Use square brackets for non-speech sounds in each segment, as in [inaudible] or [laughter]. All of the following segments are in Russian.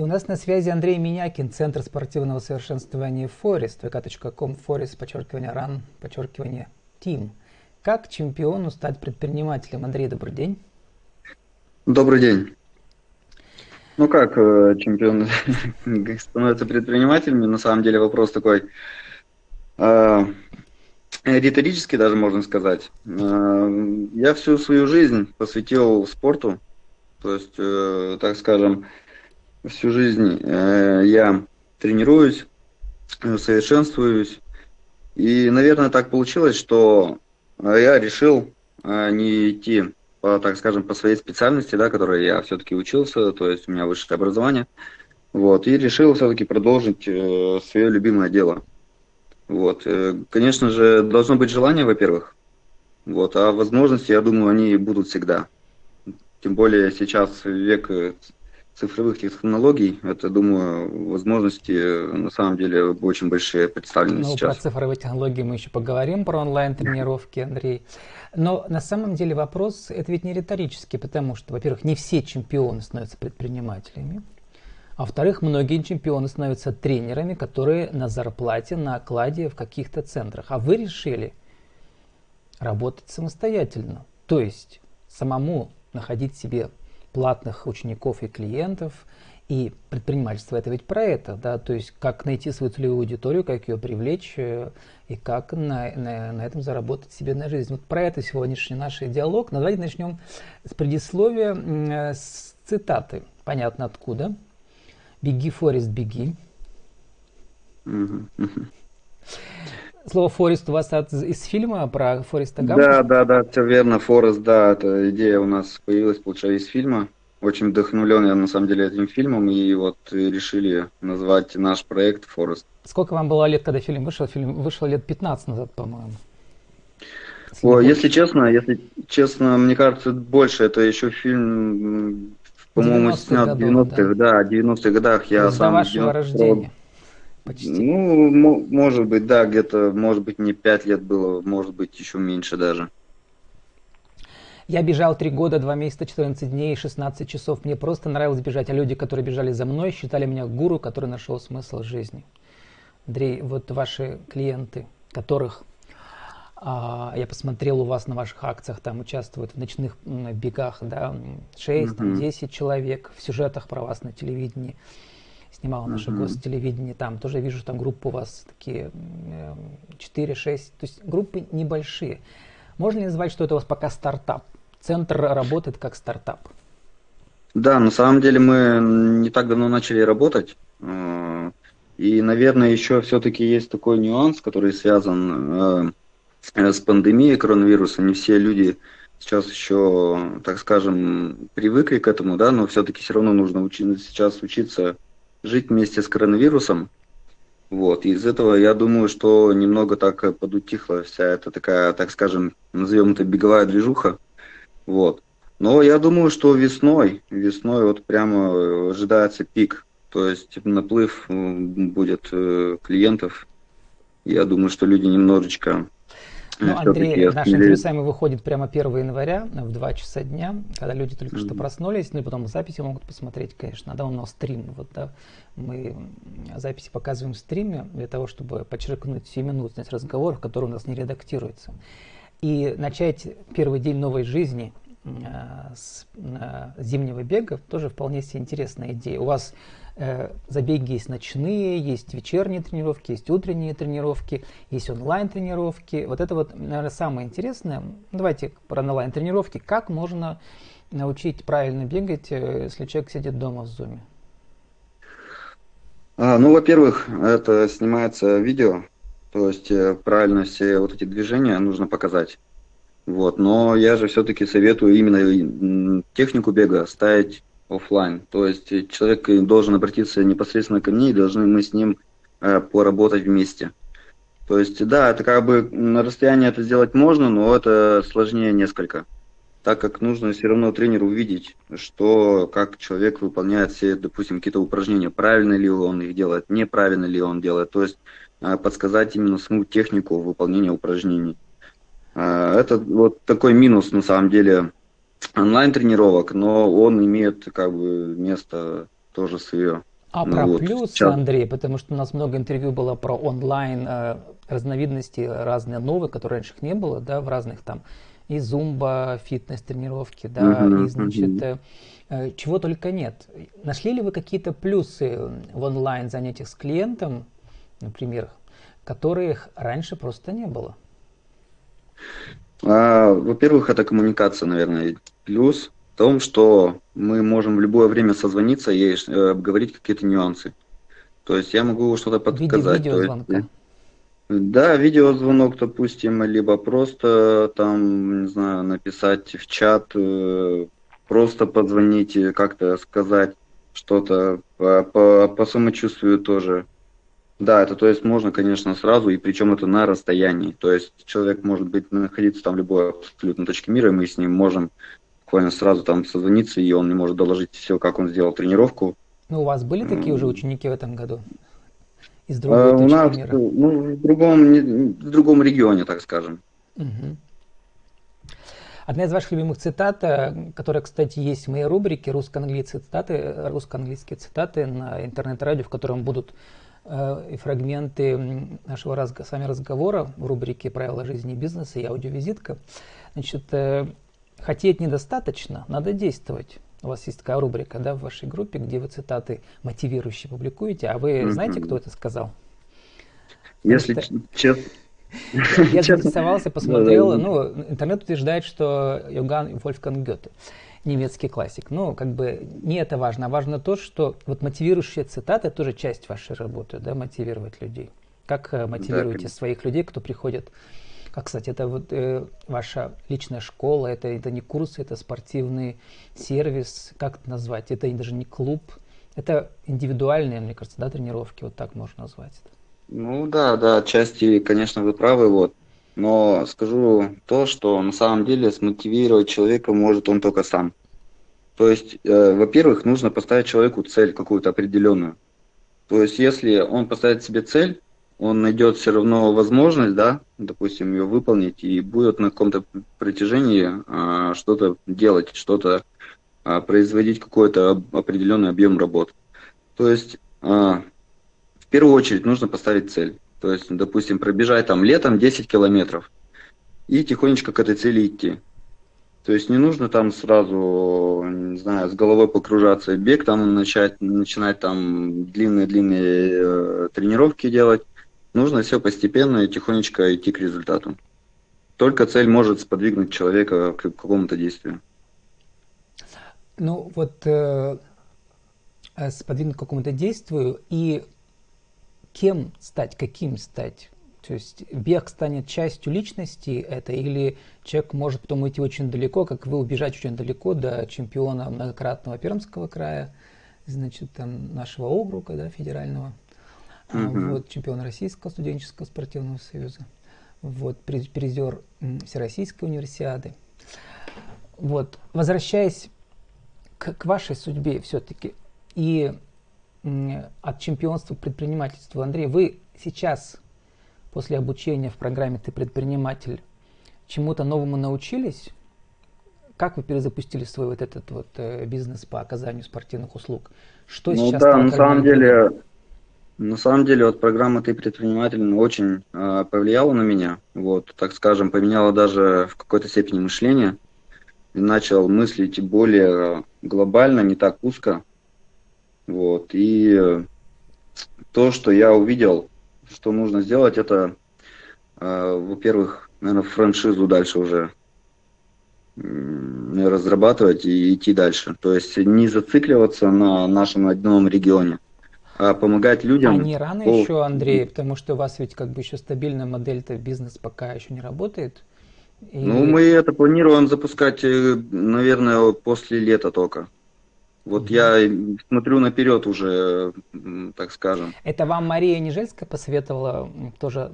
И у нас на связи Андрей Минякин, Центр спортивного совершенствования Форест, vk.com, Форест, подчеркивание, ран, подчеркивание, Тим. Как чемпиону стать предпринимателем? Андрей, добрый день. Добрый день. Ну как э, чемпион [laughs] становится предпринимателем? На самом деле вопрос такой э, риторический даже можно сказать. Э, я всю свою жизнь посвятил спорту, то есть, э, так скажем, всю жизнь э, я тренируюсь, совершенствуюсь. И, наверное, так получилось, что я решил э, не идти по, так скажем, по своей специальности, да, которой я все-таки учился, то есть у меня высшее образование. Вот, и решил все-таки продолжить э, свое любимое дело. Вот, э, конечно же, должно быть желание, во-первых, вот, а возможности, я думаю, они будут всегда. Тем более сейчас век э, цифровых технологий, это, думаю, возможности на самом деле очень большие представлены ну, сейчас. Про цифровые технологии мы еще поговорим, про онлайн-тренировки, Андрей. Но на самом деле вопрос, это ведь не риторический, потому что, во-первых, не все чемпионы становятся предпринимателями, а во-вторых, многие чемпионы становятся тренерами, которые на зарплате, на окладе в каких-то центрах. А вы решили работать самостоятельно, то есть самому находить себе платных учеников и клиентов. И предпринимательство это ведь про это, да, то есть как найти свою целевую аудиторию, как ее привлечь э, и как на, на, на этом заработать себе на жизнь. Вот про это сегодняшний наш диалог. Но давайте начнем с предисловия, э, с цитаты. Понятно откуда. Беги, Форест, беги. Слово Форест у вас от, из фильма про Фореста Гампа? Да, да, да, все верно. Форест, да, эта идея у нас появилась, получается, из фильма. Очень вдохновлен я на самом деле этим фильмом, и вот решили назвать наш проект Форест. Сколько вам было лет, когда фильм вышел? Фильм вышел лет 15 назад, по-моему. О, если честно, если честно, мне кажется, больше. Это еще фильм, по-моему, снят в 90-х, да, да 90-х годах. Я сам вашего рождения почти. Ну, может быть, да, где-то, может быть, не 5 лет было, может быть, еще меньше даже. Я бежал 3 года, 2 месяца, 14 дней, 16 часов. Мне просто нравилось бежать, а люди, которые бежали за мной, считали меня гуру, который нашел смысл жизни. Андрей, вот ваши клиенты, которых а, я посмотрел у вас на ваших акциях, там участвуют в ночных бегах, да, 6, mm-hmm. там, 10 человек, в сюжетах про вас на телевидении снимала наше mm-hmm. гостелевидение, там тоже вижу, там группы у вас такие 4-6, то есть группы небольшие. Можно ли назвать, что это у вас пока стартап? Центр работает как стартап? Да, на самом деле мы не так давно начали работать. Э, и, наверное, еще все-таки есть такой нюанс, который связан э, с пандемией коронавируса. Не все люди сейчас еще, так скажем, привыкли к этому, да, но все-таки все равно нужно учиться, сейчас учиться жить вместе с коронавирусом. Вот, из этого я думаю, что немного так подутихла вся эта такая, так скажем, назовем это беговая движуха. Вот. Но я думаю, что весной, весной вот прямо ожидается пик. То есть наплыв будет э, клиентов. Я думаю, что люди немножечко ну, Андрей, наш интервью с вами выходит прямо 1 января в 2 часа дня, когда люди только mm-hmm. что проснулись, ну и потом записи могут посмотреть, конечно. Да, у нас стрим, вот, да, мы записи показываем в стриме для того, чтобы подчеркнуть сиюминутность разговоров, которые у нас не редактируются. И начать первый день новой жизни э, с э, зимнего бега тоже вполне себе интересная идея. У вас забеги есть ночные, есть вечерние тренировки, есть утренние тренировки, есть онлайн-тренировки. Вот это вот, наверное, самое интересное. Давайте про онлайн-тренировки. Как можно научить правильно бегать, э, если человек сидит дома в зуме? А, ну, во-первых, это снимается видео, то есть э, правильно все вот эти движения нужно показать. Вот, но я же все-таки советую именно технику бега ставить офлайн. То есть человек должен обратиться непосредственно ко мне, и должны мы с ним э, поработать вместе. То есть, да, это как бы на расстоянии это сделать можно, но это сложнее несколько. Так как нужно все равно тренеру увидеть, что, как человек выполняет все, допустим, какие-то упражнения, правильно ли он их делает, неправильно ли он делает. То есть э, подсказать именно саму технику выполнения упражнений. Э, это вот такой минус на самом деле онлайн тренировок, но он имеет как бы место тоже свое. А ну, про вот, плюсы, сейчас... Андрей, потому что у нас много интервью было про онлайн э, разновидности разные новые, которые раньше их не было, да, в разных там и зумба, фитнес, тренировки, да, uh-huh, и значит uh-huh. э, чего только нет. Нашли ли вы какие-то плюсы в онлайн занятиях с клиентом, например, которых раньше просто не было? А, во-первых, это коммуникация, наверное, плюс в том, что мы можем в любое время созвониться и э, обговорить какие-то нюансы. То есть я могу что-то подсказать. Видео, видеозвонка. Есть, да, видеозвонок, допустим, либо просто там, не знаю, написать в чат, э, просто позвонить, как-то сказать что-то по, по, по самочувствию тоже. Да, это то есть можно, конечно, сразу, и причем это на расстоянии. То есть человек может быть находиться там в любой абсолютно точке мира, и мы с ним можем буквально сразу там созвониться, и он не может доложить все, как он сделал тренировку. Ну, у вас были такие уже ученики в этом году? Из другой а, точки у нас, мира? Ну, в другом, в другом регионе, так скажем. Угу. Одна из ваших любимых цитат, э, которая, кстати, есть в моей рубрике русско-английские цитаты, русско-английские цитаты на интернет-радио, в котором будут Э, и фрагменты нашего раз, с вами разговора в рубрике «Правила жизни и бизнеса» и аудиовизитка. Значит, э, хотеть недостаточно, надо действовать. У вас есть такая рубрика да, в вашей группе, где вы цитаты мотивирующие публикуете. А вы mm-hmm. знаете, кто это сказал? Если честно... Я [laughs] заинтересовался, посмотрел. Ну, интернет утверждает, что Йоган Вольфганг Гёте немецкий классик. Но как бы не это важно, а важно то, что вот мотивирующая цитата это тоже часть вашей работы, да, мотивировать людей. Как э, мотивируете да, своих людей, кто приходит? Как, кстати, это вот э, ваша личная школа, это, это не курсы, это спортивный сервис, как это назвать? Это даже не клуб, это индивидуальные, мне кажется, да, тренировки, вот так можно назвать это. Ну да, да, отчасти, конечно, вы правы, вот. Но скажу то, что на самом деле смотивировать человека может он только сам. То есть, э, во-первых, нужно поставить человеку цель какую-то определенную. То есть, если он поставит себе цель, он найдет все равно возможность, да, допустим, ее выполнить и будет на каком-то протяжении а, что-то делать, что-то а, производить какой-то определенный объем работ. То есть, а, в первую очередь нужно поставить цель. То есть, допустим, пробежать там летом 10 километров и тихонечко к этой цели идти. То есть не нужно там сразу, не знаю, с головой погружаться в бег, там начать, начинать там длинные-длинные э, тренировки делать. Нужно все постепенно и тихонечко идти к результату. Только цель может сподвигнуть человека к какому-то действию. Ну вот э, э сподвигнуть к какому-то действию и кем стать, каким стать. То есть бег станет частью личности это или человек может потом уйти очень далеко, как вы убежать очень далеко до чемпиона многократного Пермского края, значит, там нашего округа, да, федерального, uh-huh. вот чемпион Российского студенческого спортивного союза, вот призер Всероссийской универсиады. Вот, возвращаясь к, к вашей судьбе все-таки и от чемпионства к предпринимательству. Андрей, вы сейчас, после обучения в программе «Ты предприниматель», чему-то новому научились? Как вы перезапустили свой вот этот вот э, бизнес по оказанию спортивных услуг? Что ну, сейчас? Да, на самом деле, на самом деле, вот программа «Ты предприниматель» очень э, повлияла на меня. Вот, так скажем, поменяла даже в какой-то степени мышление. И начал мыслить более глобально, не так узко. Вот. И э, то, что я увидел, что нужно сделать, это, э, во-первых, наверное, франшизу дальше уже разрабатывать и идти дальше. То есть не зацикливаться на нашем одном регионе, а помогать людям. А не рано по... еще, Андрей, потому что у вас ведь как бы еще стабильная модель-то бизнес пока еще не работает. И... Ну, мы это планируем запускать, э, наверное, после лета только. Вот я смотрю наперед уже, так скажем. Это вам Мария Нежельская посоветовала, тоже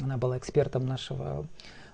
она была экспертом нашего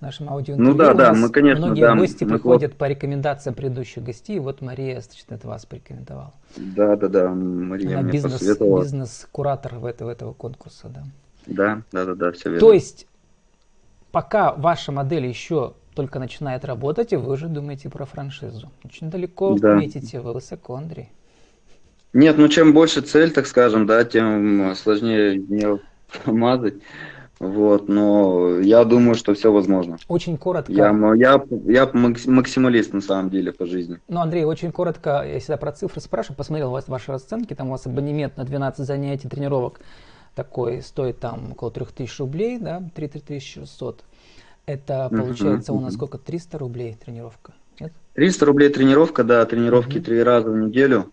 нашем аудиоинтервью. Ну да, да, мы, конечно, Многие да, гости мы приходят по рекомендациям предыдущих гостей, вот Мария, значит, это вас порекомендовала. Да, да, да, Мария Она мне бизнес, посоветовала. бизнес-куратор в этого, этого конкурса, да. Да, да, да, да, все верно. То есть, пока ваша модель еще только начинает работать, и вы уже думаете про франшизу. Очень далеко да. метите вы, высоко, Андрей. Нет, ну чем больше цель, так скажем, да, тем сложнее не мазать. Вот, но я думаю, что все возможно. Очень коротко. Я, я, я максималист на самом деле по жизни. Ну, Андрей, очень коротко, я всегда про цифры спрашиваю, посмотрел у вас ваши расценки, там у вас абонемент на 12 занятий тренировок такой стоит там около 3000 рублей, да, 3600. Это получается у нас сколько, 300 рублей тренировка, нет? 300 рублей тренировка, да, тренировки три раза в неделю,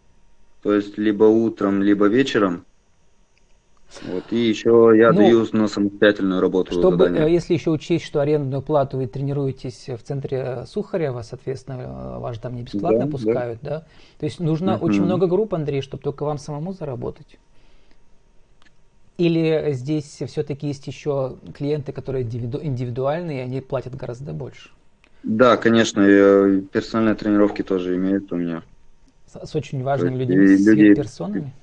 то есть либо утром, либо вечером. Вот, и еще я ну, даю на самостоятельную работу. Чтобы, задания. Э, если еще учесть, что арендную плату вы тренируетесь в центре Сухарева, соответственно, вас там не бесплатно да, пускают, да. да? То есть нужно uh-huh. очень много групп, Андрей, чтобы только вам самому заработать. Или здесь все-таки есть еще клиенты, которые индивидуальные, и они платят гораздо больше? Да, конечно, и персональные тренировки тоже имеют у меня. С, с очень важными людьми, с людей... персонами?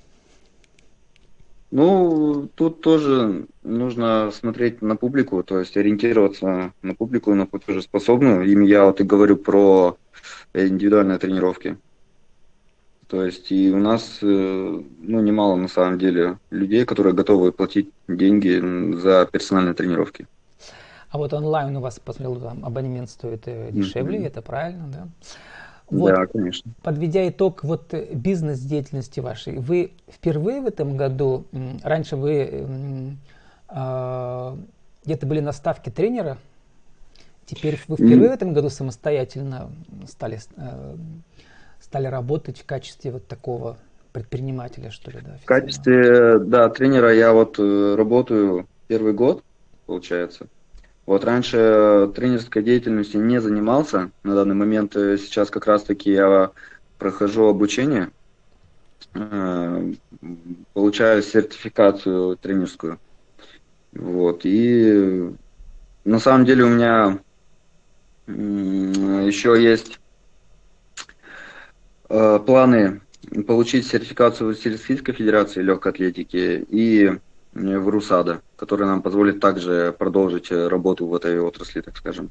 Ну, тут тоже нужно смотреть на публику, то есть ориентироваться на публику, на платежеспособную. Им я вот и говорю про индивидуальные тренировки. То есть и у нас э, ну, немало на самом деле людей, которые готовы платить деньги за персональные тренировки. А вот онлайн у вас, посмотрел, там абонемент стоит э, дешевле, mm-hmm. это правильно, да? Вот, да, конечно. Подведя итог вот э, бизнес-деятельности вашей, вы впервые в этом году, раньше вы э, где-то были на ставке тренера, теперь вы впервые mm. в этом году самостоятельно стали, э, стали работать в качестве вот такого предпринимателя, что ли, да? В качестве, да, тренера я вот э, работаю первый год, получается. Вот раньше тренерской деятельностью не занимался. На данный момент э, сейчас как раз-таки я прохожу обучение, э, получаю сертификацию тренерскую. Вот. И на самом деле у меня еще есть планы получить сертификацию в Российской Федерации легкой атлетики и в РУСАДА, который нам позволит также продолжить э, работу в этой отрасли, так скажем.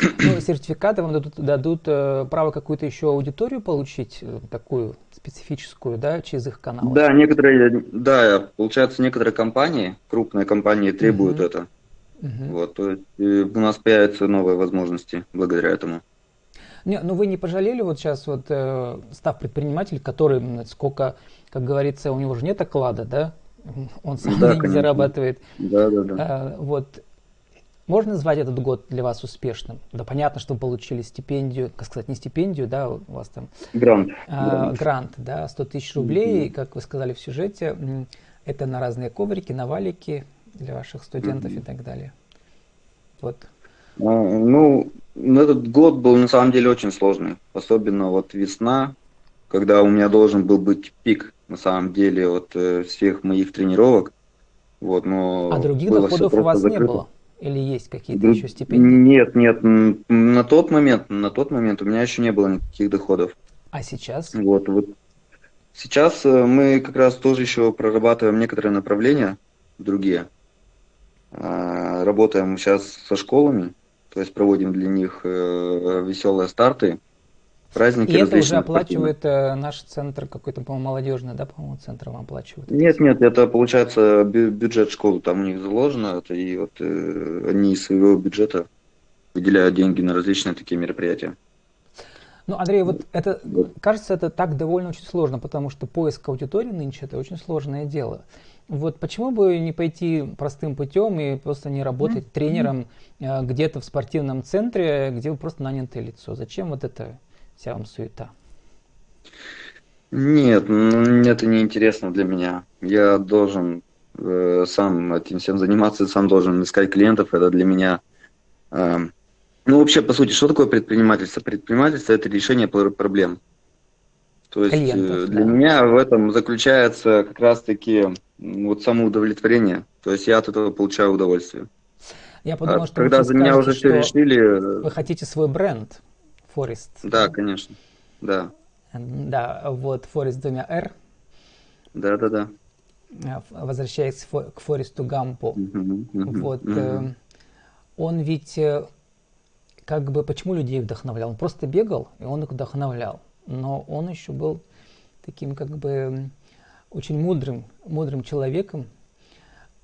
Ну, сертификаты вам дадут, дадут э, право какую-то еще аудиторию получить, э, такую специфическую, да, через их канал? Да, некоторые, да, получается, некоторые компании, крупные компании требуют uh-huh. это. Uh-huh. Вот, то есть э, у нас появятся новые возможности благодаря этому. Не, ну вы не пожалели вот сейчас вот э, став предприниматель, который сколько как говорится, у него же нет оклада, да? Он сам да, деньги конечно. зарабатывает. Да, да, да. А, вот. Можно назвать этот год для вас успешным? Да, понятно, что вы получили стипендию, как сказать, не стипендию, да, у вас там... Грант. А, грант. грант, да, 100 тысяч рублей, mm-hmm. как вы сказали в сюжете, это на разные коврики, на валики для ваших студентов mm-hmm. и так далее. Вот. А, ну, этот год был на самом деле очень сложный, особенно вот весна, когда у меня должен был быть пик на самом деле от э, всех моих тренировок. Вот, но а других доходов у вас закрыто. не было? Или есть какие-то еще стипендии? Нет, нет, на тот момент, на тот момент у меня еще не было никаких доходов. А сейчас? Вот, вот. Сейчас э, мы как раз тоже еще прорабатываем некоторые направления, другие. А, работаем сейчас со школами, то есть проводим для них э, веселые старты праздники. И это уже оплачивает э, наш центр какой-то, по-моему, молодежный, да, по-моему, центр вам оплачивает? Нет, нет, это получается бюджет школы там у них заложено, это и вот э, они из своего бюджета выделяют деньги на различные такие мероприятия. Ну, Андрей, вот это, кажется, это так довольно очень сложно, потому что поиск аудитории нынче это очень сложное дело. Вот почему бы не пойти простым путем и просто не работать mm-hmm. тренером э, где-то в спортивном центре, где вы просто нанятое лицо? Зачем вот это вся вам суета? Нет, ну, это не интересно для меня. Я должен э, сам этим всем заниматься, сам должен искать клиентов. Это для меня... Э, ну, вообще, по сути, что такое предпринимательство? Предпринимательство – это решение проблем. То есть Клиентов, э, для да. меня в этом заключается как раз-таки вот самоудовлетворение. То есть я от этого получаю удовольствие. Я подумал, а, что когда за меня уже все решили... Вы хотите свой бренд. Форест. Да, конечно. Да. Да, вот Форест с двумя R. Да, да, да. Возвращаясь к Форесту Гампу. Вот. Э, он ведь э, как бы почему людей вдохновлял? Он просто бегал, и он их вдохновлял. Но он еще был таким как бы очень мудрым, мудрым человеком.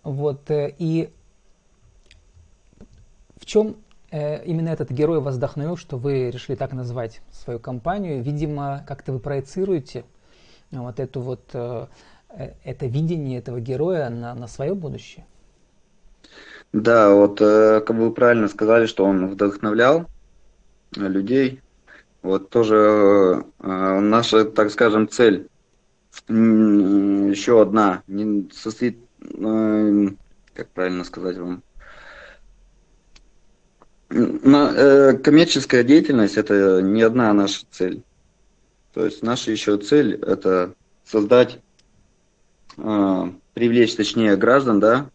Вот, э, и в чем э, именно этот герой вас вдохновил, что вы решили так назвать свою компанию? Видимо, как-то вы проецируете вот эту вот, э, это видение этого героя на, на свое будущее? Да, вот как вы правильно сказали, что он вдохновлял людей. Вот тоже наша, так скажем, цель еще одна не состоит, эм, как правильно сказать вам, э, коммерческая деятельность это не одна наша цель. То есть наша еще цель это создать, э, привлечь, точнее, граждан, да,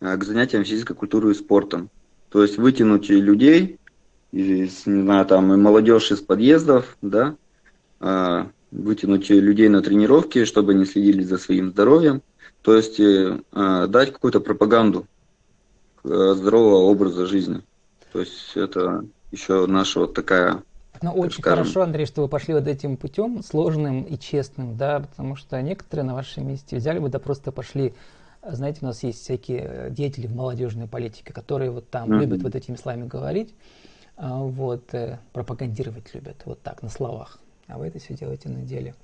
э, к занятиям физической культурой и спортом. То есть вытянуть людей, из, не знаю, там, и молодежь из подъездов, да, э, вытянуть людей на тренировки, чтобы они следили за своим здоровьем, то есть э, э дать какую-то пропаганду э, здорового образа жизни. То есть это еще наша вот такая ну, очень скажем. хорошо, Андрей, что вы пошли вот этим путем, сложным и честным, да, потому что некоторые на вашем месте взяли бы, да просто пошли, знаете, у нас есть всякие деятели в молодежной политике, которые вот там mm-hmm. любят вот этими словами говорить, а, вот, э, пропагандировать любят, вот так, на словах а вы это все делаете на деле.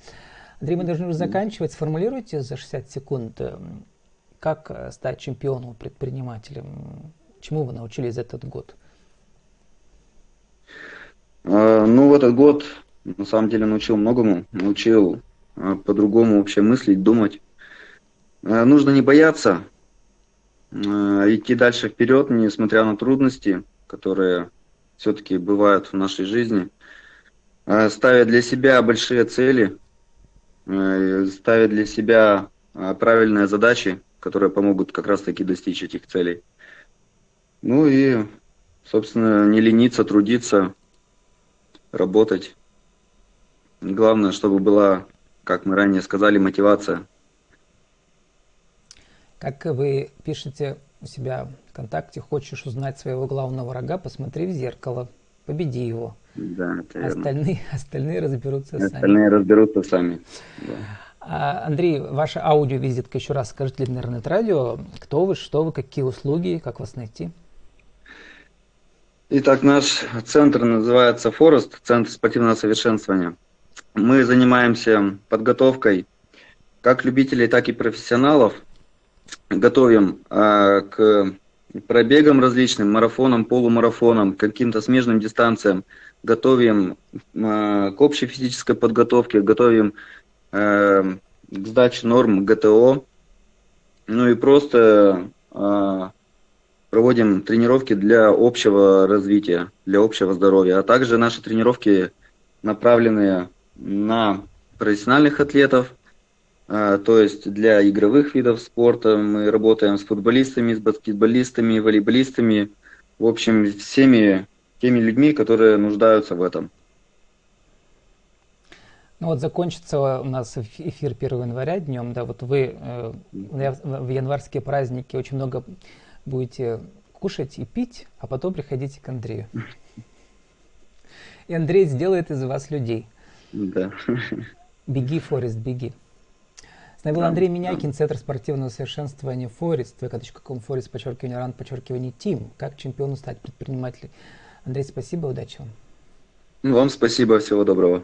Андрей, мы должны уже заканчивать. Сформулируйте за 60 секунд, э, как э, стать чемпионом, предпринимателем. Чему вы научились за этот год? А, ну, в этот год, на самом деле, научил многому. Научил а, по-другому вообще мыслить, думать. А, нужно не бояться, идти дальше вперед, несмотря на трудности, которые все-таки бывают в нашей жизни. Э, ставя для себя большие цели, э, ставя для себя э, правильные задачи, которые помогут как раз-таки достичь этих целей. Ну и, собственно, не лениться, трудиться, работать. Главное, чтобы была, как мы ранее сказали, мотивация. Как вы пишете у себя ВКонтакте, хочешь узнать своего главного врага, посмотри в зеркало, победи его. Да, остальные, [laughs] остальные разберутся остальные сами. Остальные разберутся сами. Да. А, Андрей, ваша аудиовизитка, еще раз скажите для интернет-радио, кто вы, что вы, какие услуги, как вас найти? Итак, наш центр называется Форест, Центр спортивного совершенствования. Мы занимаемся подготовкой как любителей, так и профессионалов. Готовим э, к пробегам различным, марафонам, полумарафонам, каким-то смежным дистанциям готовим э, к общей физической подготовке, готовим э, к сдаче норм ГТО, ну и просто э, проводим тренировки для общего развития, для общего здоровья. А также наши тренировки направлены на профессиональных атлетов, то есть для игровых видов спорта. Мы работаем с футболистами, с баскетболистами, волейболистами, в общем, всеми теми людьми, которые нуждаются в этом. Ну вот закончится у нас эфир 1 января днем, да, вот вы э, в январские праздники очень много будете кушать и пить, а потом приходите к Андрею. [laughs] И Андрей сделает из вас людей. Да. Беги, Форест, беги. Был Андрей Минякин, Центр спортивного совершенствования Форест, vk.com, Форест, подчеркивание, ран, подчеркивание, Тим. Как чемпиону стать предпринимателем? Андрей, спасибо, удачи вам. Вам спасибо, всего доброго.